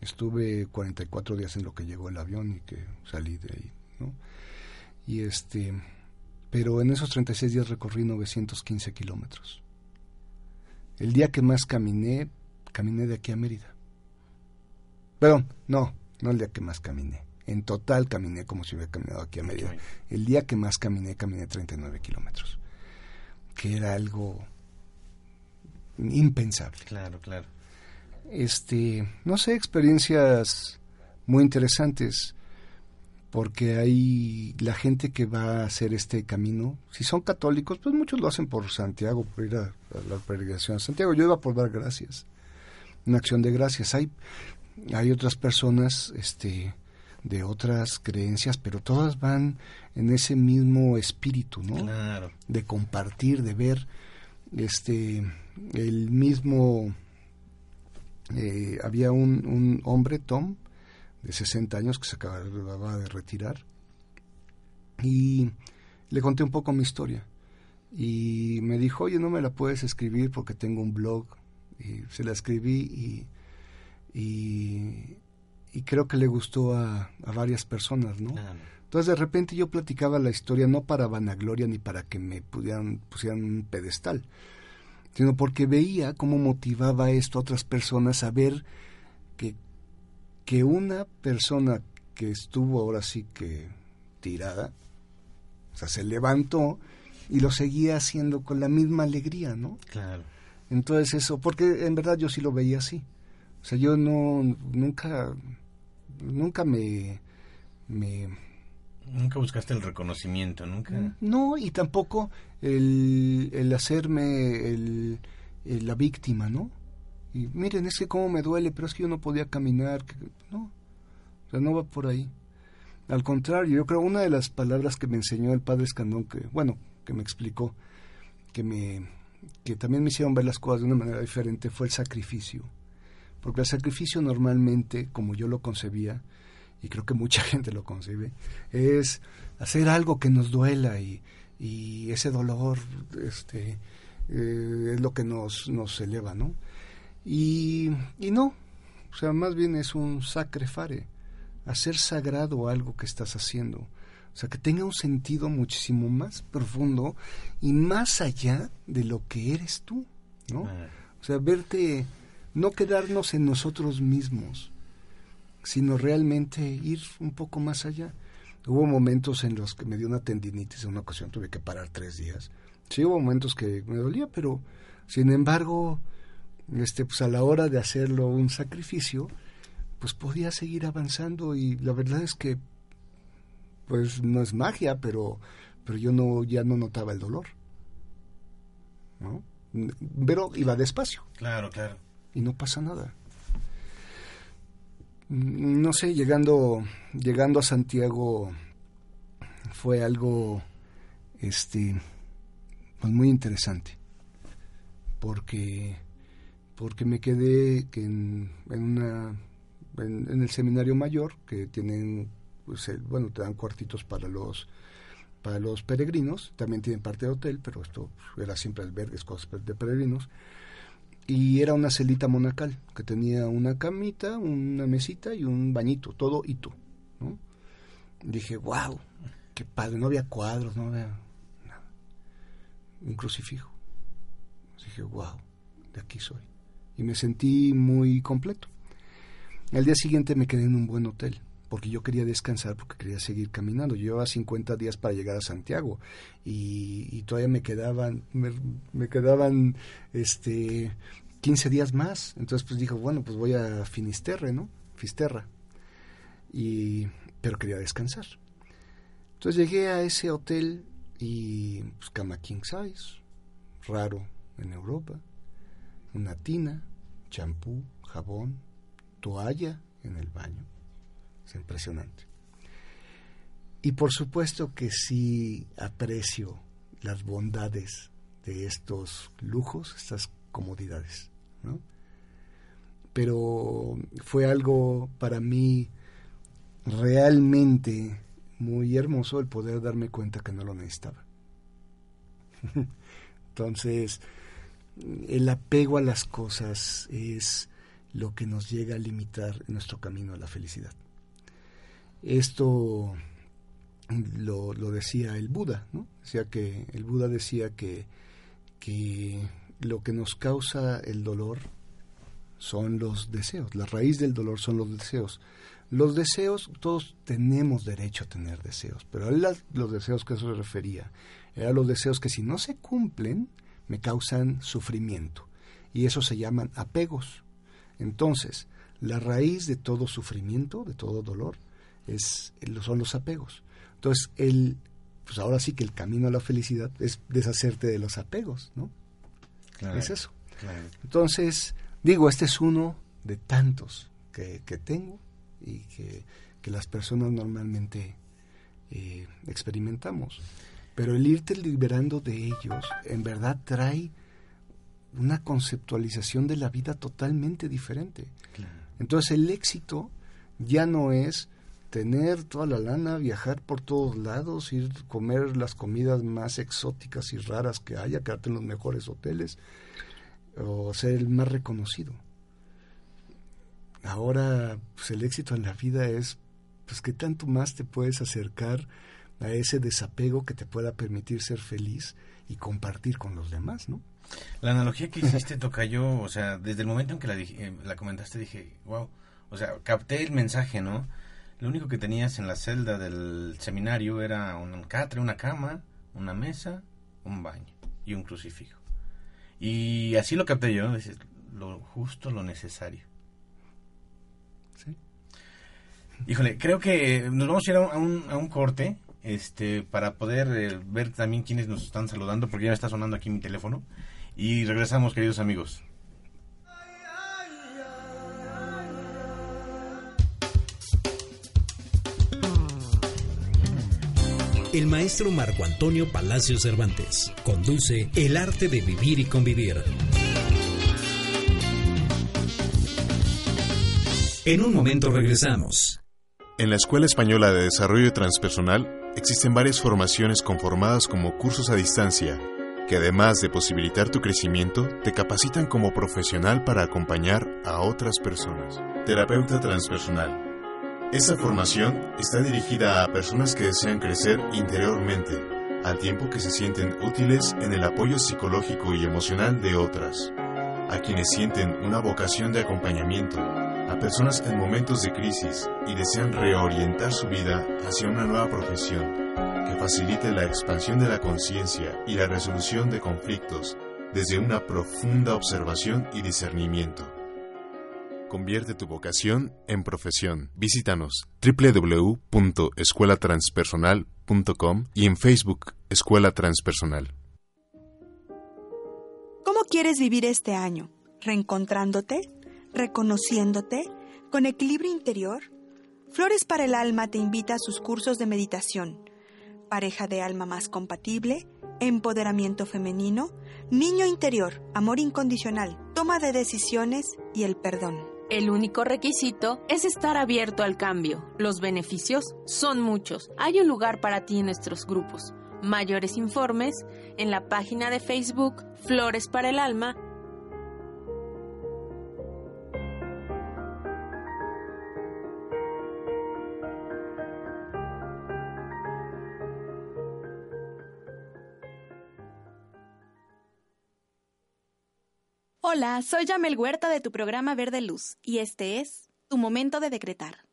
Estuve 44 días en lo que llegó el avión y que salí de ahí, ¿no? Y este, pero en esos 36 días recorrí 915 kilómetros. El día que más caminé, caminé de aquí a Mérida. Perdón, no, no el día que más caminé. En total caminé como si hubiera caminado aquí a Mérida. El día que más caminé, caminé 39 kilómetros. Que era algo impensable. Claro, claro. Este, no sé, experiencias muy interesantes porque hay la gente que va a hacer este camino, si son católicos, pues muchos lo hacen por Santiago, por ir a, a la peregrinación a Santiago. Yo iba por dar gracias, una acción de gracias. Hay, hay otras personas, este, de otras creencias, pero todas van en ese mismo espíritu, ¿no? Claro. De compartir, de ver este el mismo eh, había un, un, hombre, Tom, de 60 años que se acababa de retirar y le conté un poco mi historia y me dijo, oye, no me la puedes escribir porque tengo un blog y se la escribí y, y y creo que le gustó a, a varias personas, ¿no? Entonces de repente yo platicaba la historia no para vanagloria ni para que me pudieran, pusieran un pedestal, sino porque veía cómo motivaba esto a otras personas a ver que, que una persona que estuvo ahora sí que tirada, o sea, se levantó y lo seguía haciendo con la misma alegría, ¿no? Claro. Entonces eso, porque en verdad yo sí lo veía así. O sea, yo no, nunca, nunca me, me... Nunca buscaste el reconocimiento, nunca. No, y tampoco el, el hacerme el, la víctima, ¿no? Y miren, es que cómo me duele, pero es que yo no podía caminar. no, o sea, no va por ahí. Al contrario, yo creo una de las palabras que me enseñó el padre Escandón, que, bueno, que me explicó, que me que también me hicieron ver las cosas de una manera diferente, fue el sacrificio. Porque el sacrificio normalmente, como yo lo concebía, y creo que mucha gente lo concibe, es hacer algo que nos duela y, y ese dolor este, eh, es lo que nos, nos eleva, ¿no? Y, y no, o sea, más bien es un sacrifare hacer sagrado algo que estás haciendo. O sea, que tenga un sentido muchísimo más profundo y más allá de lo que eres tú, ¿no? O sea, verte, no quedarnos en nosotros mismos, sino realmente ir un poco más allá. Hubo momentos en los que me dio una tendinitis, en una ocasión tuve que parar tres días. Sí, hubo momentos que me dolía, pero sin embargo, este, pues a la hora de hacerlo un sacrificio, pues podía seguir avanzando y la verdad es que pues no es magia, pero pero yo no ya no notaba el dolor. ¿No? Pero iba despacio. Claro, claro. Y no pasa nada. No sé, llegando llegando a Santiago fue algo este pues muy interesante porque porque me quedé en, en una en, el seminario mayor, que tienen, pues, bueno, te dan cuartitos para los para los peregrinos, también tienen parte de hotel, pero esto era siempre albergues, cosas de peregrinos. Y era una celita monacal, que tenía una camita, una mesita y un bañito, todo hito. ¿no? Dije, wow, qué padre, no había cuadros, no había nada. Un crucifijo. Dije, wow, de aquí soy. Y me sentí muy completo. Al día siguiente me quedé en un buen hotel porque yo quería descansar, porque quería seguir caminando. Llevaba 50 días para llegar a Santiago y, todavía me quedaban, me, quedaban este 15 días más. Entonces pues dijo, bueno, pues voy a Finisterre, ¿no? Fisterra. Y, pero quería descansar. Entonces llegué a ese hotel y pues cama king size, raro en Europa, una tina, champú, jabón, toalla en el baño. Es impresionante. Y por supuesto que sí aprecio las bondades de estos lujos, estas comodidades, ¿no? Pero fue algo para mí realmente muy hermoso el poder darme cuenta que no lo necesitaba. Entonces, el apego a las cosas es lo que nos llega a limitar nuestro camino a la felicidad. Esto lo, decía el Buda, ¿no? Decía que el Buda decía que, que lo que nos causa el dolor son los deseos, la raíz del dolor son los deseos. Los deseos, todos tenemos derecho a tener deseos, pero los deseos que eso se refería, eran los deseos que si no se cumplen, me causan sufrimiento. Y eso se llaman apegos. Entonces, la raíz de todo sufrimiento, de todo dolor, es, son los apegos. Entonces, el, pues ahora sí que el camino a la felicidad es deshacerte de los apegos, ¿no? es eso. Entonces, digo, este es uno de tantos que, tengo y que, las personas normalmente eh, experimentamos. Pero el irte liberando de ellos, en verdad trae una conceptualización de la vida totalmente diferente. Entonces el éxito ya no es tener toda la lana, viajar por todos lados, ir a comer las comidas más exóticas y raras que haya, quedarte en los mejores hoteles o ser el más reconocido. Ahora pues el éxito en la vida es pues qué tanto más te puedes acercar a ese desapego que te pueda permitir ser feliz y compartir con los demás, ¿no? La analogía que hiciste, Tocayo, o sea, desde el momento en que la, eh, la comentaste dije, wow, o sea, capté el mensaje, ¿no? Lo único que tenías en la celda del seminario era un catre, una cama, una mesa, un baño y un crucifijo. Y así lo capté yo, lo justo, lo necesario. Sí. Híjole, creo que nos vamos a ir a un, a un corte este para poder eh, ver también quiénes nos están saludando, porque ya me está sonando aquí mi teléfono. Y regresamos, queridos amigos. El maestro Marco Antonio Palacio Cervantes conduce El arte de vivir y convivir. En un momento regresamos. En la Escuela Española de Desarrollo Transpersonal existen varias formaciones conformadas como cursos a distancia, que además de posibilitar tu crecimiento, te capacitan como profesional para acompañar a otras personas. Terapeuta transpersonal. Esta formación está dirigida a personas que desean crecer interiormente, al tiempo que se sienten útiles en el apoyo psicológico y emocional de otras, a quienes sienten una vocación de acompañamiento, a personas en momentos de crisis y desean reorientar su vida hacia una nueva profesión que facilite la expansión de la conciencia y la resolución de conflictos desde una profunda observación y discernimiento. Convierte tu vocación en profesión. Visítanos www.escuelatranspersonal.com y en Facebook Escuela Transpersonal. ¿Cómo quieres vivir este año? ¿Reencontrándote? reconociéndote, con equilibrio interior, Flores para el Alma te invita a sus cursos de meditación, pareja de alma más compatible, empoderamiento femenino, niño interior, amor incondicional, toma de decisiones y el perdón. El único requisito es estar abierto al cambio. Los beneficios son muchos. Hay un lugar para ti en nuestros grupos. Mayores informes en la página de Facebook Flores para el Alma Hola, soy Yamel Huerta de tu programa Verde Luz y este es tu momento de decretar.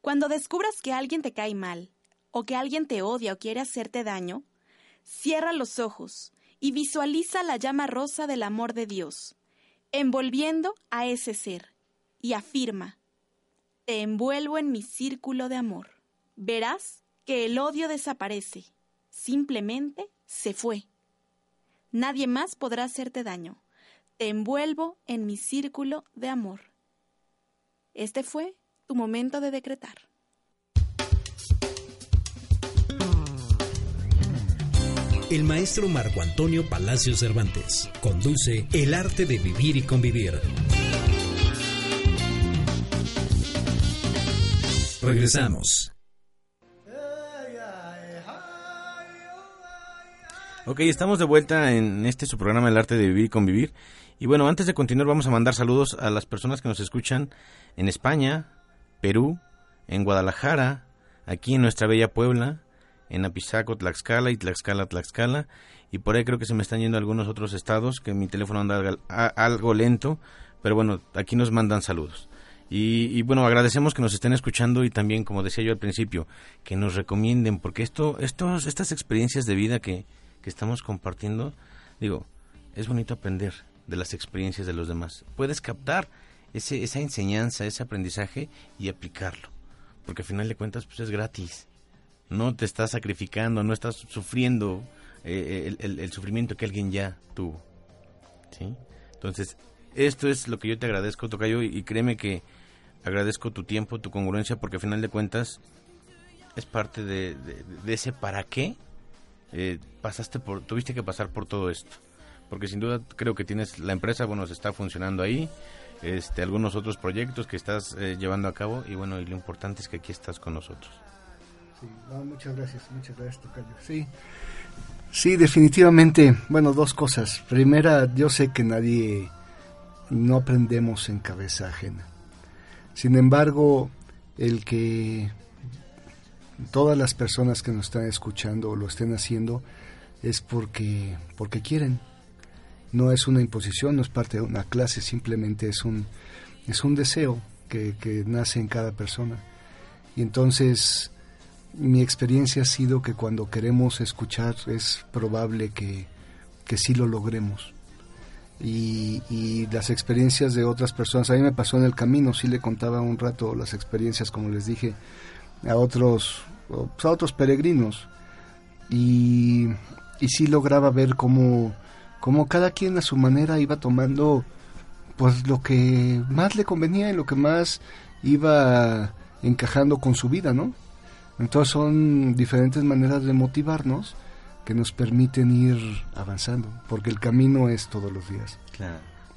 Cuando descubras que alguien te cae mal, o que alguien te odia o quiere hacerte daño, cierra los ojos y visualiza la llama rosa del amor de Dios, envolviendo a ese ser, y afirma, te envuelvo en mi círculo de amor. Verás que el odio desaparece, simplemente se fue. Nadie más podrá hacerte daño te envuelvo en mi círculo de amor. Este fue tu momento de decretar. El maestro Marco Antonio Palacio Cervantes conduce El arte de vivir y convivir. Regresamos. Ok, estamos de vuelta en este su programa El arte de vivir y convivir. Y bueno, antes de continuar vamos a mandar saludos a las personas que nos escuchan en España, Perú, en Guadalajara, aquí en nuestra bella Puebla, en Apizaco, Tlaxcala y Tlaxcala, Tlaxcala. Y por ahí creo que se me están yendo algunos otros estados, que mi teléfono anda algo lento, pero bueno, aquí nos mandan saludos. Y, bueno, agradecemos que nos estén escuchando y también, como decía yo al principio, que nos recomienden, porque esto, estos, estas experiencias de vida que, que estamos compartiendo, digo, es bonito aprender de las experiencias de los demás. Puedes captar ese, esa enseñanza, ese aprendizaje y aplicarlo. Porque al final de cuentas pues es gratis. No te estás sacrificando, no estás sufriendo eh, el, sufrimiento que alguien ya tuvo. ¿sí? Entonces, esto es lo que yo te agradezco, Tocayo, y, créeme que agradezco tu tiempo, tu congruencia, porque al final de cuentas es parte de, ese para qué eh, pasaste por, tuviste que pasar por todo esto porque sin duda creo que tienes la empresa, bueno, se está funcionando ahí, este, algunos otros proyectos que estás eh, llevando a cabo y bueno, y lo importante es que aquí estás con nosotros. Sí, muchas gracias, muchas gracias, Tocayo. Sí, sí, definitivamente, bueno, dos cosas. Primera, yo sé que nadie, no aprendemos en cabeza ajena. Sin embargo, el que todas las personas que nos están escuchando o lo estén haciendo es porque, porque quieren. No es una imposición, no es parte de una clase, simplemente es un, es un deseo que, que nace en cada persona. Y entonces mi experiencia ha sido que cuando queremos escuchar es probable que, que sí lo logremos. Y, y, las experiencias de otras personas, a mí me pasó en el camino, sí le contaba un rato las experiencias, como les dije, a otros, a otros peregrinos. Y, y sí lograba ver cómo, cómo cada quien a su manera iba tomando pues lo que más le convenía y lo que más iba encajando con su vida, ¿no? Entonces son diferentes maneras de motivarnos que nos permiten ir avanzando, porque el camino es todos los días.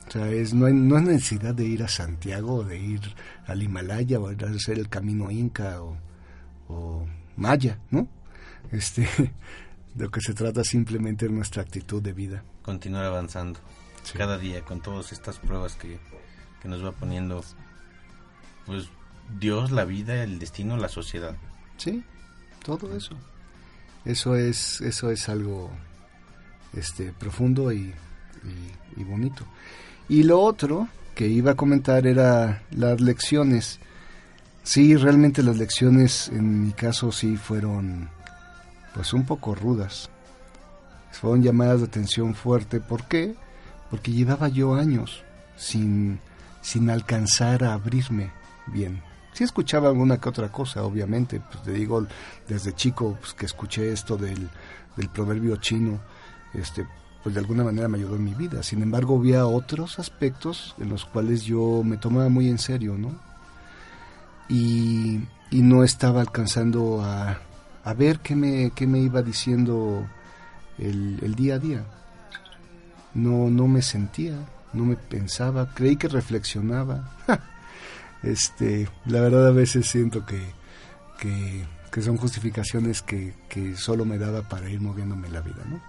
O sea, es, no, hay, no hay necesidad de ir a Santiago, de ir al Himalaya, o de hacer el camino inca o, o maya, ¿no? Este, de lo que se trata simplemente es nuestra actitud de vida. Continuar avanzando sí. cada día con todas estas pruebas que, que nos va poniendo, pues Dios, la vida, el destino, la sociedad. Sí, todo eso. Eso es, eso es algo este, profundo y, y, y, bonito. Y lo otro que iba a comentar era las lecciones. Sí, realmente las lecciones en mi caso sí fueron pues un poco rudas. Fueron llamadas de atención fuerte. ¿Por qué? Porque llevaba yo años sin, sin alcanzar a abrirme bien sí escuchaba alguna que otra cosa, obviamente, pues te digo, desde chico pues, que escuché esto del, del proverbio chino, este, pues de alguna manera me ayudó en mi vida. Sin embargo, había otros aspectos en los cuales yo me tomaba muy en serio, ¿no? Y, y no estaba alcanzando a, a ver qué me, qué me iba diciendo el, día a día. No, no me sentía, no me pensaba, creí que reflexionaba. este la verdad a veces siento que, que, que son justificaciones que, que, solo me daba para ir moviéndome la vida, ¿no?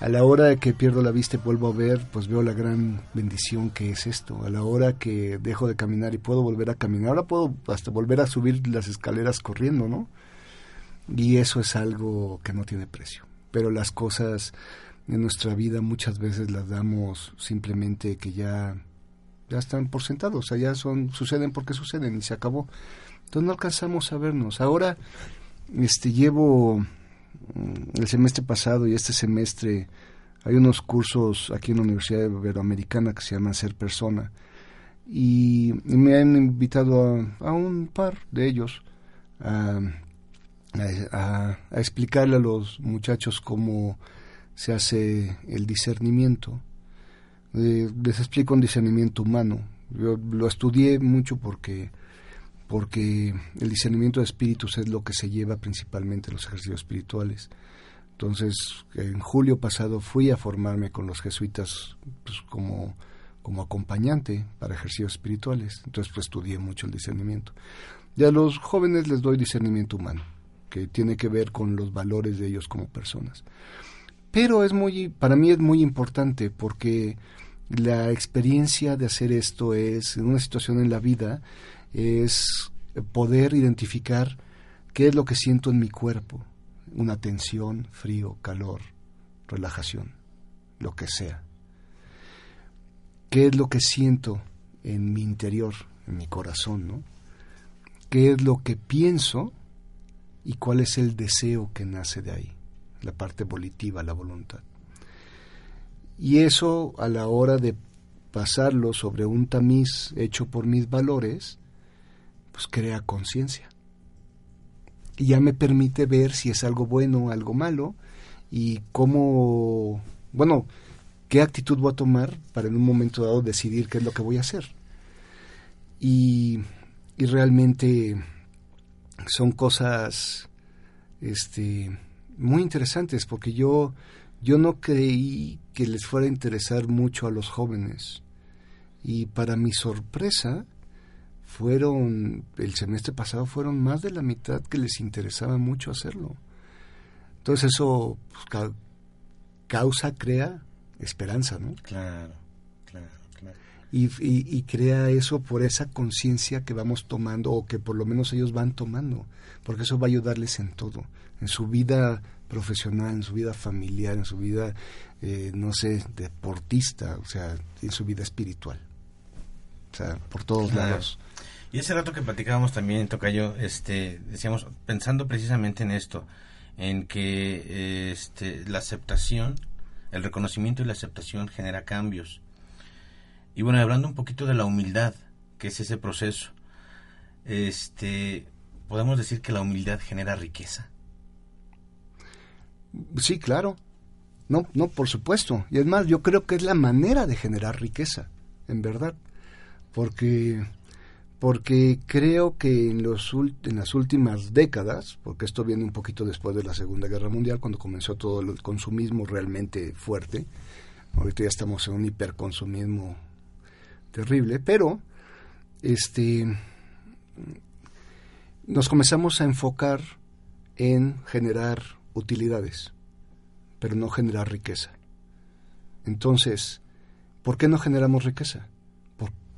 A la hora que pierdo la vista y vuelvo a ver, pues veo la gran bendición que es esto. A la hora que dejo de caminar y puedo volver a caminar, ahora puedo hasta volver a subir las escaleras corriendo, ¿no? Y eso es algo que no tiene precio. Pero las cosas en nuestra vida muchas veces las damos simplemente que ya ya están por sentados, o sea, ya son, suceden porque suceden y se acabó. Entonces no alcanzamos a vernos. Ahora, este, llevo el semestre pasado y este semestre hay unos cursos aquí en la Universidad Iberoamericana que se llaman Ser Persona y, me han invitado a, a, un par de ellos a explicarle a los muchachos cómo se hace el discernimiento eh, les explico un discernimiento humano. Yo lo estudié mucho porque porque el discernimiento de espíritus es lo que se lleva principalmente en los ejercicios espirituales. Entonces, en julio pasado fui a formarme con los jesuitas pues, como, como acompañante para ejercicios espirituales. Entonces, pues estudié mucho el discernimiento. Y a los jóvenes les doy discernimiento humano, que tiene que ver con los valores de ellos como personas. Pero es muy, para mí es muy importante porque la experiencia de hacer esto es, en una situación en la vida, es poder identificar qué es lo que siento en mi cuerpo, una tensión, frío, calor, relajación, lo que sea. ¿Qué es lo que siento en mi interior, en mi corazón, ¿no? ¿Qué es lo que pienso y cuál es el deseo que nace de ahí? La parte volitiva, la voluntad. Y eso a la hora de pasarlo sobre un tamiz hecho por mis valores, pues crea conciencia. Y ya me permite ver si es algo bueno o algo malo y cómo, bueno, qué actitud voy a tomar para en un momento dado decidir qué es lo que voy a hacer. Y, y realmente son cosas este, muy interesantes porque yo yo no creí que les fuera a interesar mucho a los jóvenes. Y para mi sorpresa, fueron, el semestre pasado fueron más de la mitad que les interesaba mucho hacerlo. Entonces eso pues, causa, crea esperanza, ¿no? Claro, claro, claro. y, crea eso por esa conciencia que vamos tomando o que por lo menos ellos van tomando, porque eso va a ayudarles en todo, en su vida profesional, en su vida familiar, en su vida, eh, no sé, deportista, o sea, en su vida espiritual. O sea, por todos lados. Y ese rato que platicábamos también, Tocayo, este, decíamos, pensando precisamente en esto, en que este, la aceptación, el reconocimiento y la aceptación genera cambios. Y bueno, hablando un poquito de la humildad, que es ese proceso, este, podemos decir que la humildad genera riqueza. Sí, claro. No, no, por supuesto. Y es más, yo creo que es la manera de generar riqueza, en verdad. Porque porque creo que en, las últimas décadas, porque esto viene un poquito después de la Segunda Guerra Mundial, cuando comenzó todo el consumismo realmente fuerte, ahorita ya estamos en un hiperconsumismo terrible, pero este nos comenzamos a enfocar en generar utilidades, pero no generar riqueza. Entonces, ¿por qué no generamos riqueza?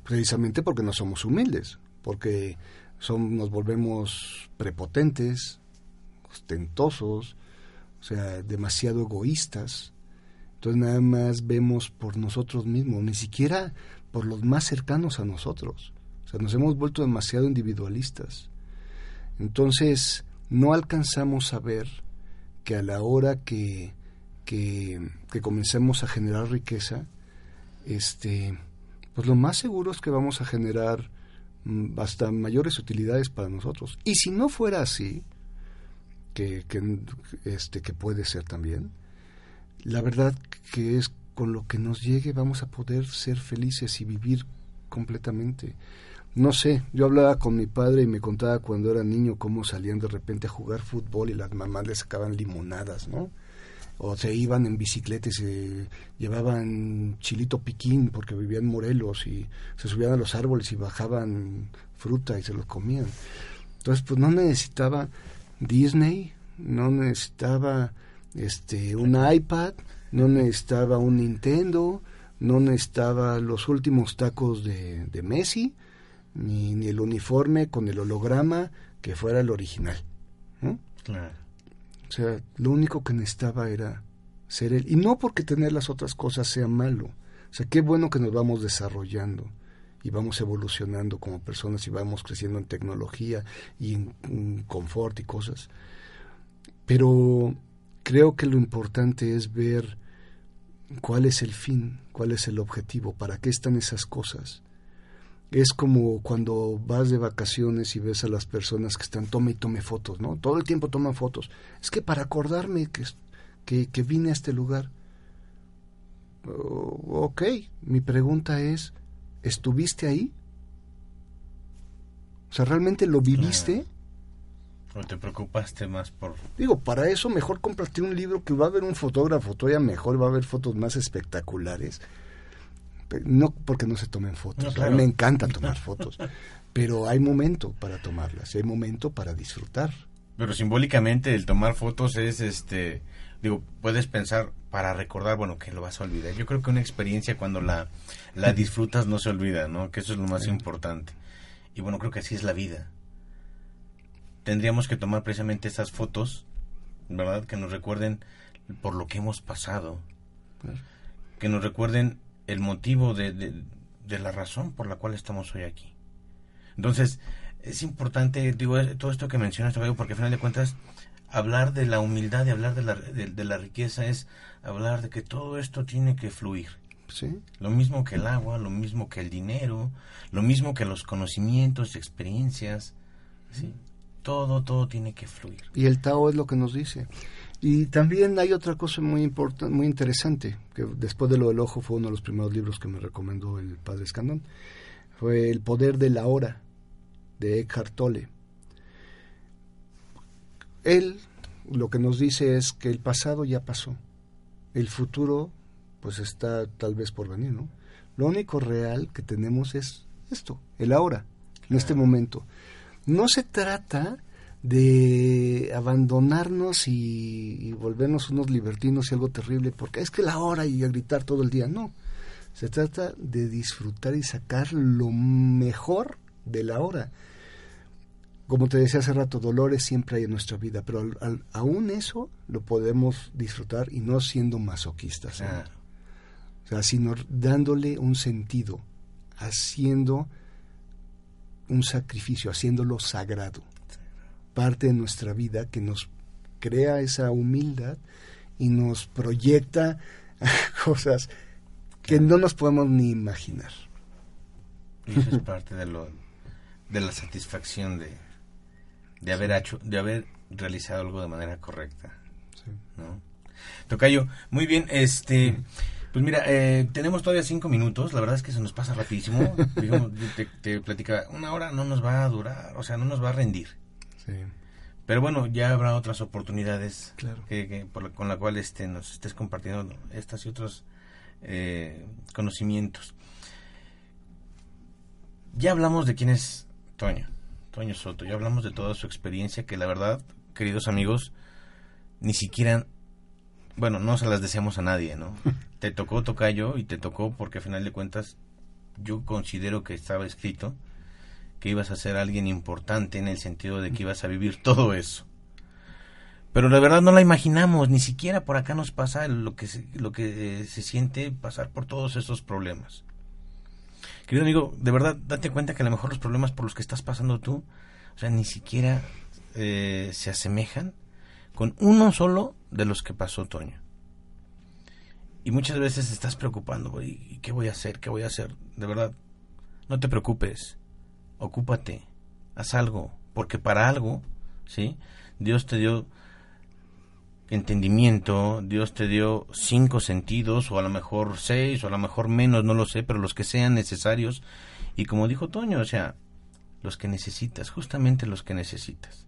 Precisamente porque no somos humildes, porque son, nos volvemos prepotentes, ostentosos, o sea, demasiado egoístas. Entonces nada más vemos por nosotros mismos, ni siquiera por los más cercanos a nosotros. O sea, nos hemos vuelto demasiado individualistas. Entonces, no alcanzamos a ver que a la hora que, que, que comencemos a generar riqueza, este, pues lo más seguro es que vamos a generar mm, hasta mayores utilidades para nosotros. Y si no fuera así, que, este, que puede ser también, la verdad que es con lo que nos llegue vamos a poder ser felices y vivir completamente. No sé, yo hablaba con mi padre y me contaba cuando era niño cómo salían de repente a jugar fútbol y las mamás les sacaban limonadas, ¿no? O se iban en bicicleta y se llevaban chilito piquín porque vivían Morelos y se subían a los árboles y bajaban fruta y se los comían. Entonces, pues no necesitaba Disney, no necesitaba este un iPad, no necesitaba un Nintendo, no necesitaba los últimos tacos de, de Messi, ni, ni el uniforme con el holograma que fuera el original. Claro. O sea, lo único que necesitaba era ser él. Y no porque tener las otras cosas sea malo. O sea, qué bueno que nos vamos desarrollando y vamos evolucionando como personas y vamos creciendo en tecnología y en, confort y cosas. Pero creo que lo importante es ver cuál es el fin, cuál es el objetivo, para qué están esas cosas es como cuando vas de vacaciones y ves a las personas que están tome y tome fotos, ¿no? Todo el tiempo toman fotos. Es que para acordarme que, que, vine a este lugar. Oh, ok, mi pregunta es, ¿estuviste ahí? O sea, ¿realmente lo viviste? ¿O te preocupaste más por...? Digo, para eso mejor cómprate un libro que va a haber un fotógrafo todavía mejor, va a haber fotos más espectaculares no porque no se tomen fotos, a mí me encanta tomar fotos, pero hay momento para tomarlas, hay momento para disfrutar. Pero simbólicamente el tomar fotos es, este, digo, puedes pensar para recordar, bueno, que lo vas a olvidar. Yo creo que una experiencia cuando la, la disfrutas no se olvida, ¿no? Que eso es lo más importante. Y bueno, creo que así es la vida. Tendríamos que tomar precisamente esas fotos, ¿verdad? Que nos recuerden por lo que hemos pasado. Que nos recuerden el motivo de, de, la razón por la cual estamos hoy aquí. Entonces, es importante, digo, eh, todo esto que mencionas, porque al final de cuentas, hablar de la humildad y hablar de la, de, la riqueza es hablar de que todo esto tiene que fluir. ¿Sí? Lo mismo que el agua, lo mismo que el dinero, lo mismo que los conocimientos, experiencias, ¿sí? Todo, todo tiene que fluir. Y el Tao es lo que nos dice. Y también hay otra cosa muy importante, muy interesante, que después de lo del ojo fue uno de los primeros libros que me recomendó el padre Escandón, fue El poder de la hora, de Eckhart Tolle. Él lo que nos dice es que el pasado ya pasó, el futuro pues está tal vez por venir, ¿no? Lo único real que tenemos es esto, el ahora, en este momento. No se trata de abandonarnos y, volvernos unos libertinos y algo terrible, porque es que la hora y a gritar todo el día, no. Se trata de disfrutar y sacar lo mejor de la hora. Como te decía hace rato, dolores siempre hay en nuestra vida, pero aún eso lo podemos disfrutar y no siendo masoquistas. O sea, sino dándole un sentido, haciendo un sacrificio, haciéndolo sagrado. Parte de nuestra vida que nos crea esa humildad y nos proyecta cosas que no nos podemos ni imaginar. Y eso es parte de lo de la satisfacción de, de haber hecho, de haber realizado algo de manera correcta. Sí. ¿no? Tocayo, muy bien, este pues mira, eh, tenemos todavía cinco minutos, la verdad es que se nos pasa rapidísimo. te, te platicaba, una hora no nos va a durar, o sea, no nos va a rendir. Sí. Pero bueno, ya habrá otras oportunidades que, con la cual este, nos estés compartiendo estas y otros eh, conocimientos. Ya hablamos de quién es Toño, Toño Soto, ya hablamos de toda su experiencia que la verdad, queridos amigos, ni siquiera, bueno, no se las deseamos a nadie, ¿no? te tocó Tocayo y te tocó porque a final de cuentas yo considero que estaba escrito que ibas a ser alguien importante en el sentido de que ibas a vivir todo eso. Pero la verdad no la imaginamos, ni siquiera por acá nos pasa lo que se, lo que se siente pasar por todos esos problemas. Querido amigo, de verdad date cuenta que a lo mejor los problemas por los que estás pasando tú, o sea, ni siquiera eh, se asemejan con uno solo de los que pasó Toño. Y muchas veces estás preocupando, ¿y qué voy a hacer? ¿Qué voy a hacer? De verdad, no te preocupes ocúpate, haz algo, porque para algo, ¿sí? Dios te dio entendimiento, Dios te dio cinco sentidos, o a lo mejor seis, o a lo mejor menos, no lo sé, pero los que sean necesarios. Y como dijo Toño, o sea, los que necesitas, justamente los que necesitas.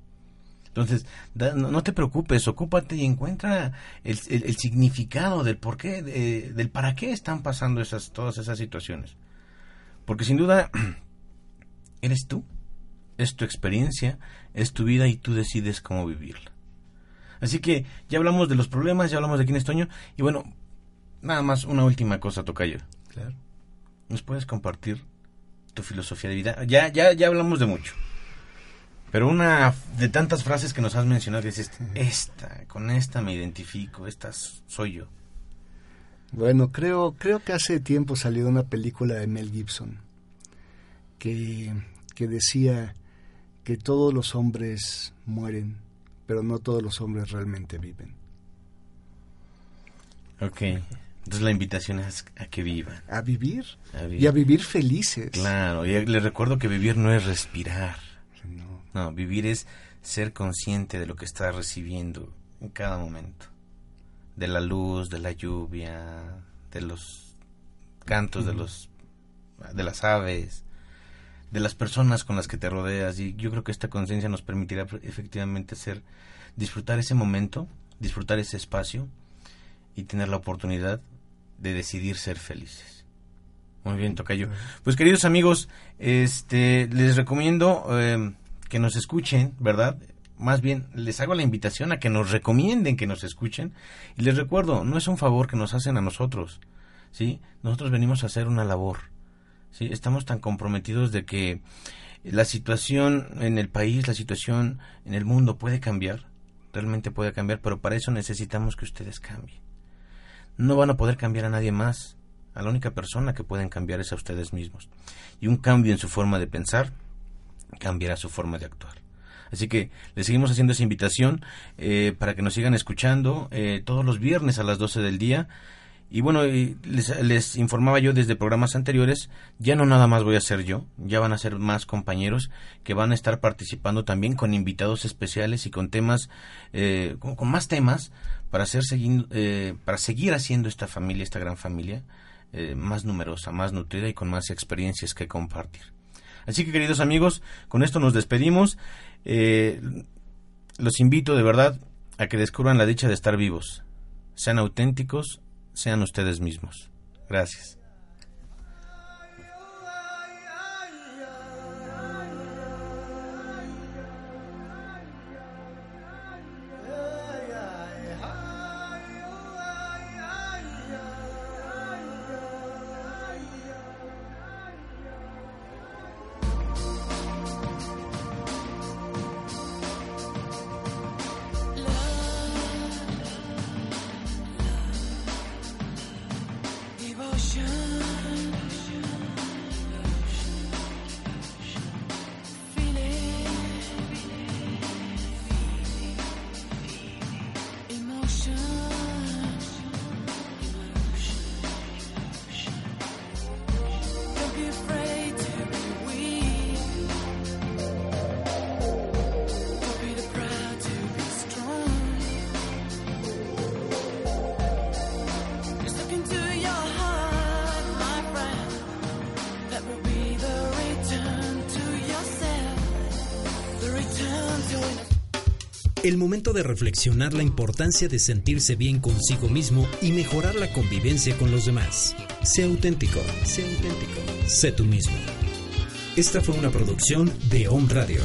Entonces, no, te preocupes, ocúpate y encuentra el, significado del por qué, del para qué están pasando esas, todas esas situaciones. Porque sin duda eres tú, es tu experiencia, es tu vida y tú decides cómo vivirla. Así que ya hablamos de los problemas, ya hablamos de quién es Toño y bueno, nada más una última cosa, Tocayo. Claro. ¿Nos puedes compartir tu filosofía de vida? Ya, ya, ya hablamos de mucho. Pero una de tantas frases que nos has mencionado, que dices, esta, con esta me identifico, esta soy yo. Bueno, creo, creo que hace tiempo salió una película de Mel Gibson que, decía que todos los hombres mueren, pero no todos los hombres realmente viven. Ok. Entonces la invitación es a que vivan. A vivir. Y a vivir felices. Claro. Y les recuerdo que vivir no es respirar. No. Vivir es ser consciente de lo que estás recibiendo en cada momento. De la luz, de la lluvia, de los cantos de los de las aves, de las personas con las que te rodeas y yo creo que esta conciencia nos permitirá efectivamente ser disfrutar ese momento, disfrutar ese espacio y tener la oportunidad de decidir ser felices. Muy bien, Tocayo. Pues queridos amigos, este les recomiendo em, que nos escuchen, ¿verdad? Más bien les hago la invitación a que nos recomienden que nos escuchen y les recuerdo, no es un favor que nos hacen a nosotros, ¿sí? Nosotros venimos a hacer una labor ¿sí? Estamos tan comprometidos de que la situación en el país, la situación en el mundo puede cambiar, realmente puede cambiar, pero para eso necesitamos que ustedes cambien. No van a poder cambiar a nadie más, a la única persona que pueden cambiar es a ustedes mismos. Y un cambio en su forma de pensar cambiará su forma de actuar. Así que les seguimos haciendo esa invitación eh, para que nos sigan escuchando eh, todos los viernes a las 12 del día. Y bueno, les, informaba yo desde programas anteriores, ya no nada más voy a ser yo, ya van a ser más compañeros que van a estar participando también con invitados especiales y con temas, eh, con, más temas para, hacer, eh, para seguir haciendo esta familia, esta gran familia, eh, más numerosa, más nutrida y con más experiencias que compartir. Así que queridos amigos, con esto nos despedimos. los invito de verdad a que descubran la dicha de estar vivos. Sean auténticos sean ustedes mismos. Gracias. Reflexionar la importancia de sentirse bien consigo mismo y mejorar la convivencia con los demás. Sé auténtico, sé auténtico, sé tú mismo. Esta fue una producción de Home Radio.